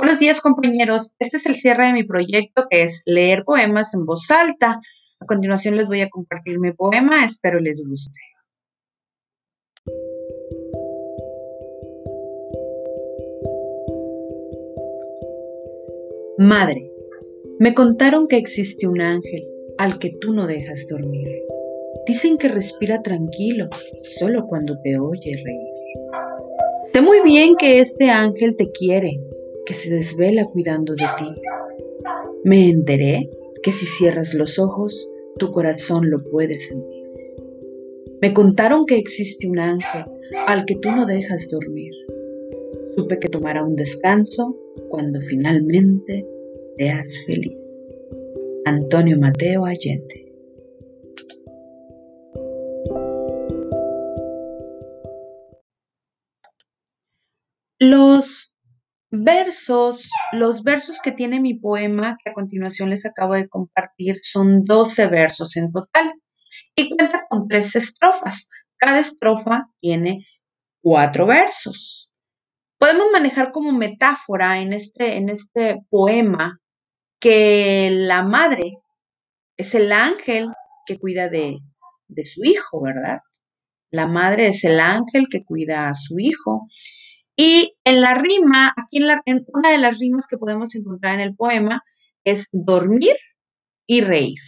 Buenos días compañeros, este es el cierre de mi proyecto que es leer poemas en voz alta. A continuación les voy a compartir mi poema, espero les guste. Madre, me contaron que existe un ángel al que tú no dejas dormir. Dicen que respira tranquilo solo cuando te oye reír. Sé muy bien que este ángel te quiere que se desvela cuidando de ti. Me enteré que si cierras los ojos, tu corazón lo puede sentir. Me contaron que existe un ángel al que tú no dejas dormir. Supe que tomará un descanso cuando finalmente seas feliz. Antonio Mateo Allende. Los Versos, los versos que tiene mi poema, que a continuación les acabo de compartir, son 12 versos en total y cuenta con tres estrofas. Cada estrofa tiene cuatro versos. Podemos manejar como metáfora en este, en este poema que la madre es el ángel que cuida de, de su hijo, ¿verdad? La madre es el ángel que cuida a su hijo y en la rima, aquí en, una de las rimas que podemos encontrar en el poema, es dormir y reír.